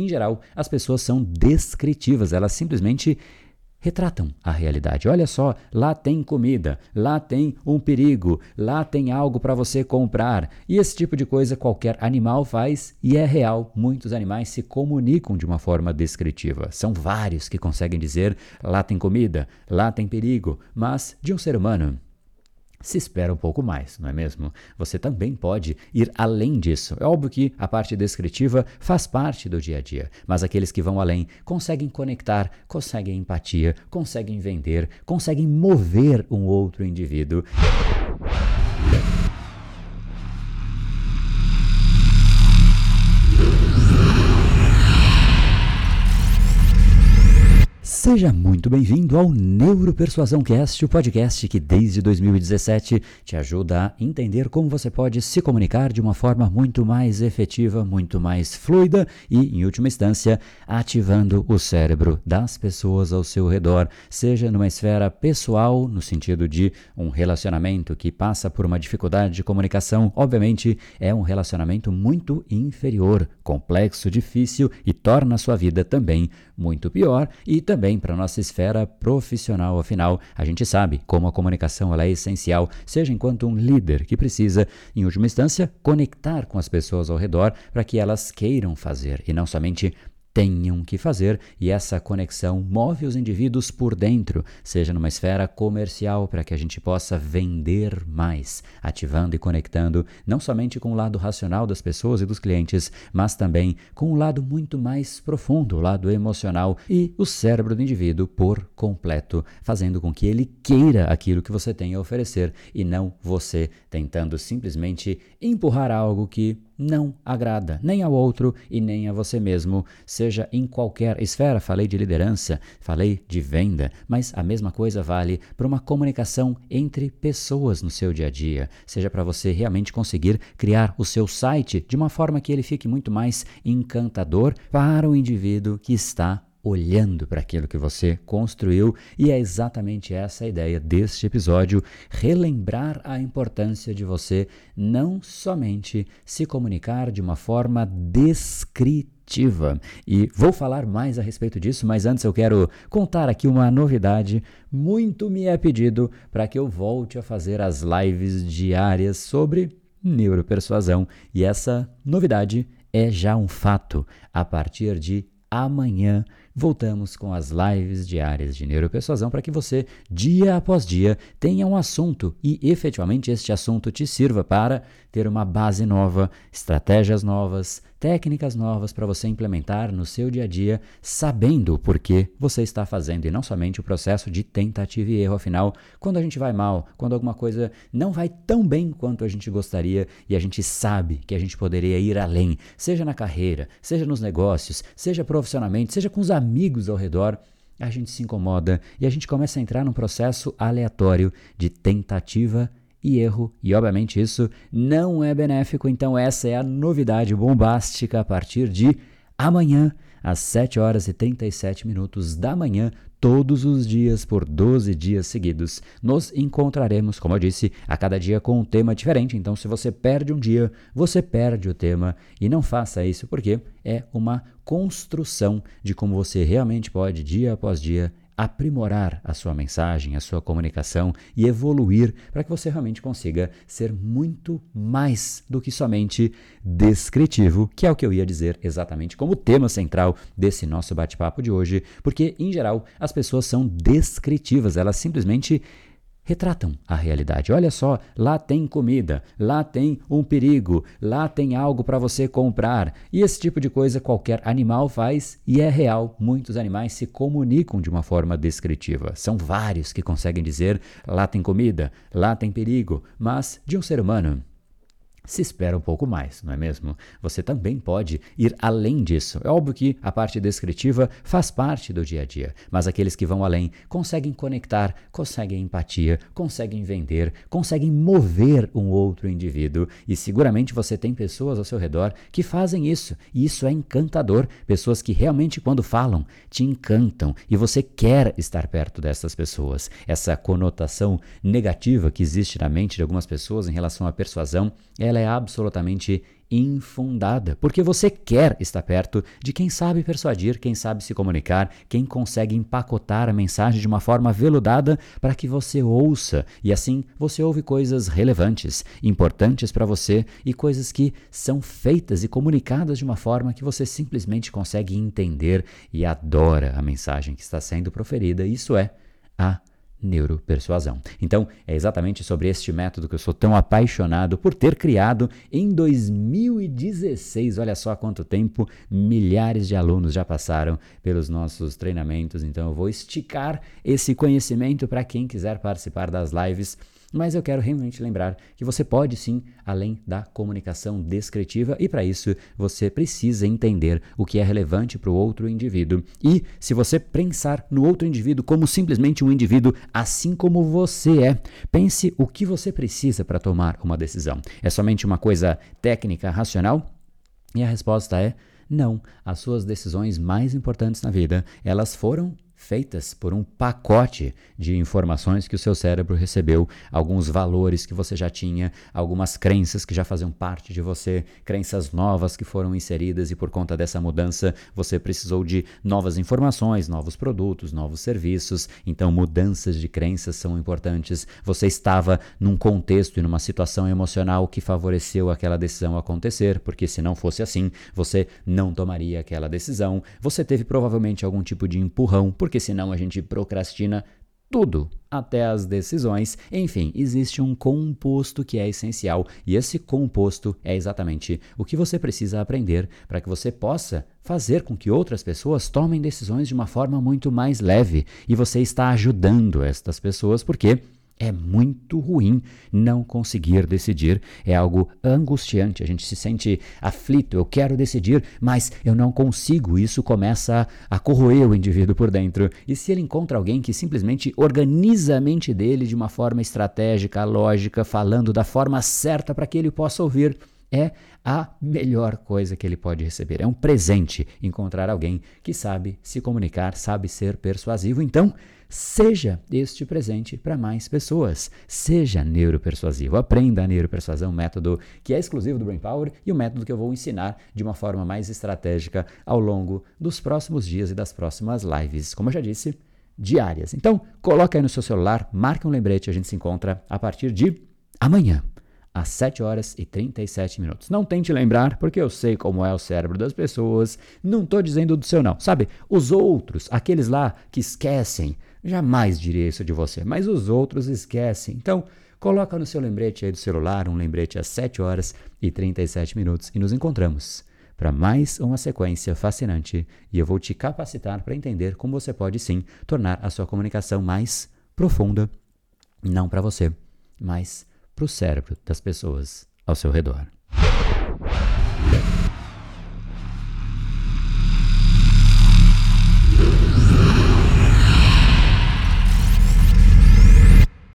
em geral, as pessoas são descritivas, elas simplesmente retratam a realidade. Olha só, lá tem comida, lá tem um perigo, lá tem algo para você comprar. E esse tipo de coisa qualquer animal faz e é real. Muitos animais se comunicam de uma forma descritiva. São vários que conseguem dizer lá tem comida, lá tem perigo, mas de um ser humano se espera um pouco mais, não é mesmo? Você também pode ir além disso. É óbvio que a parte descritiva faz parte do dia a dia, mas aqueles que vão além conseguem conectar, conseguem empatia, conseguem vender, conseguem mover um outro indivíduo. Seja muito bem-vindo ao Neuropersuasão Cast, o podcast que desde 2017 te ajuda a entender como você pode se comunicar de uma forma muito mais efetiva, muito mais fluida e, em última instância, ativando o cérebro das pessoas ao seu redor, seja numa esfera pessoal, no sentido de um relacionamento que passa por uma dificuldade de comunicação, obviamente é um relacionamento muito inferior, complexo, difícil e torna a sua vida também muito pior e também para nossa esfera profissional. Afinal, a gente sabe como a comunicação ela é essencial, seja enquanto um líder que precisa, em última instância, conectar com as pessoas ao redor para que elas queiram fazer e não somente tenham que fazer, e essa conexão move os indivíduos por dentro, seja numa esfera comercial, para que a gente possa vender mais, ativando e conectando não somente com o lado racional das pessoas e dos clientes, mas também com o lado muito mais profundo, o lado emocional e o cérebro do indivíduo por completo, fazendo com que ele queira aquilo que você tem a oferecer e não você tentando simplesmente empurrar algo que não agrada nem ao outro e nem a você mesmo, seja em qualquer esfera. Falei de liderança, falei de venda, mas a mesma coisa vale para uma comunicação entre pessoas no seu dia a dia, seja para você realmente conseguir criar o seu site de uma forma que ele fique muito mais encantador para o indivíduo que está olhando para aquilo que você construiu, e é exatamente essa a ideia deste episódio: relembrar a importância de você não somente se comunicar de uma forma descritiva. E vou falar mais a respeito disso, mas antes eu quero contar aqui uma novidade. Muito me é pedido para que eu volte a fazer as lives diárias sobre neuropersuasão, e essa novidade é já um fato. A partir de amanhã voltamos com as lives diárias de neuropersuasão para que você, dia após dia, tenha um assunto e efetivamente este assunto te sirva para ter uma base nova, estratégias novas, técnicas novas para você implementar no seu dia a dia, sabendo o porquê você está fazendo e não somente o processo de tentativa e erro. Afinal, quando a gente vai mal, quando alguma coisa não vai tão bem quanto a gente gostaria e a gente sabe que a gente poderia ir além, seja na carreira, seja nos negócios, seja profissionalmente, seja com os amigos ao redor, a gente se incomoda e a gente começa a entrar num processo aleatório de tentativa e erro, e obviamente isso não é benéfico, então essa é a novidade bombástica a partir de amanhã, às 7 horas e 37 minutos da manhã, todos os dias por 12 dias seguidos. Nos encontraremos, como eu disse, a cada dia com um tema diferente. Então, se você perde um dia, você perde o tema e não faça isso porque é uma construção de como você realmente pode, dia após dia, aprimorar a sua mensagem, a sua comunicação e evoluir para que você realmente consiga ser muito mais do que somente descritivo, que é o que eu ia dizer exatamente como tema central desse nosso bate-papo de hoje, porque em geral as pessoas são descritivas, elas simplesmente retratam a realidade. Olha só, lá tem comida, lá tem um perigo, lá tem algo para você comprar. E esse tipo de coisa qualquer animal faz e é real. Muitos animais se comunicam de uma forma descritiva. São vários que conseguem dizer lá tem comida, lá tem perigo, mas de um ser humano se espera um pouco mais, não é mesmo? Você também pode ir além disso. É óbvio que a parte descritiva faz parte do dia a dia, mas aqueles que vão além conseguem conectar, conseguem empatia, conseguem vender, conseguem mover um outro indivíduo e seguramente você tem pessoas ao seu redor que fazem isso e isso é encantador. Pessoas que realmente, quando falam, te encantam e você quer estar perto dessas pessoas. Essa conotação negativa que existe na mente de algumas pessoas em relação à persuasão, ela ela é absolutamente infundada, porque você quer estar perto de quem sabe persuadir, quem sabe se comunicar, quem consegue empacotar a mensagem de uma forma veludada para que você ouça e assim você ouve coisas relevantes, importantes para você e coisas que são feitas e comunicadas de uma forma que você simplesmente consegue entender e adora a mensagem que está sendo proferida. Isso é a neuropersuasão. Então, é exatamente sobre este método que eu sou tão apaixonado por ter criado em 2016. Olha só quanto tempo milhares de alunos já passaram pelos nossos treinamentos. Então, eu vou esticar esse conhecimento para quem quiser participar das lives mas eu quero realmente lembrar que você pode sim, além da comunicação descritiva, e para isso você precisa entender o que é relevante para o outro indivíduo. E se você pensar no outro indivíduo como simplesmente um indivíduo assim como você é, pense o que você precisa para tomar uma decisão. É somente uma coisa técnica, racional? E a resposta é não. As suas decisões mais importantes na vida, elas foram feitas por um pacote de informações que o seu cérebro recebeu, alguns valores que você já tinha, algumas crenças que já faziam parte de você, crenças novas que foram inseridas e por conta dessa mudança você precisou de novas informações, novos produtos, novos serviços. Então, mudanças de crenças são importantes. Você estava num contexto e numa situação emocional que favoreceu aquela decisão acontecer, porque se não fosse assim, você não tomaria aquela decisão. Você teve provavelmente algum tipo de empurrão porque senão a gente procrastina tudo, até as decisões. Enfim, existe um composto que é essencial e esse composto é exatamente o que você precisa aprender para que você possa fazer com que outras pessoas tomem decisões de uma forma muito mais leve e você está ajudando estas pessoas porque é muito ruim não conseguir decidir. É algo angustiante. A gente se sente aflito. Eu quero decidir, mas eu não consigo. Isso começa a corroer o indivíduo por dentro. E se ele encontra alguém que simplesmente organiza a mente dele de uma forma estratégica, lógica, falando da forma certa para que ele possa ouvir, é a melhor coisa que ele pode receber. É um presente encontrar alguém que sabe se comunicar, sabe ser persuasivo. Então, Seja este presente para mais pessoas. Seja neuropersuasivo. Aprenda a neuropersuasão, um método que é exclusivo do Brain Power e o um método que eu vou ensinar de uma forma mais estratégica ao longo dos próximos dias e das próximas lives. Como eu já disse, diárias. Então, coloca aí no seu celular, marque um lembrete, a gente se encontra a partir de amanhã às 7 horas e 37 minutos. Não tente lembrar, porque eu sei como é o cérebro das pessoas. Não estou dizendo do seu, não. Sabe, os outros, aqueles lá que esquecem, jamais diria isso de você, mas os outros esquecem. Então, coloca no seu lembrete aí do celular um lembrete às 7 horas e 37 minutos e nos encontramos para mais uma sequência fascinante e eu vou te capacitar para entender como você pode sim tornar a sua comunicação mais profunda, não para você, mas para o cérebro das pessoas ao seu redor.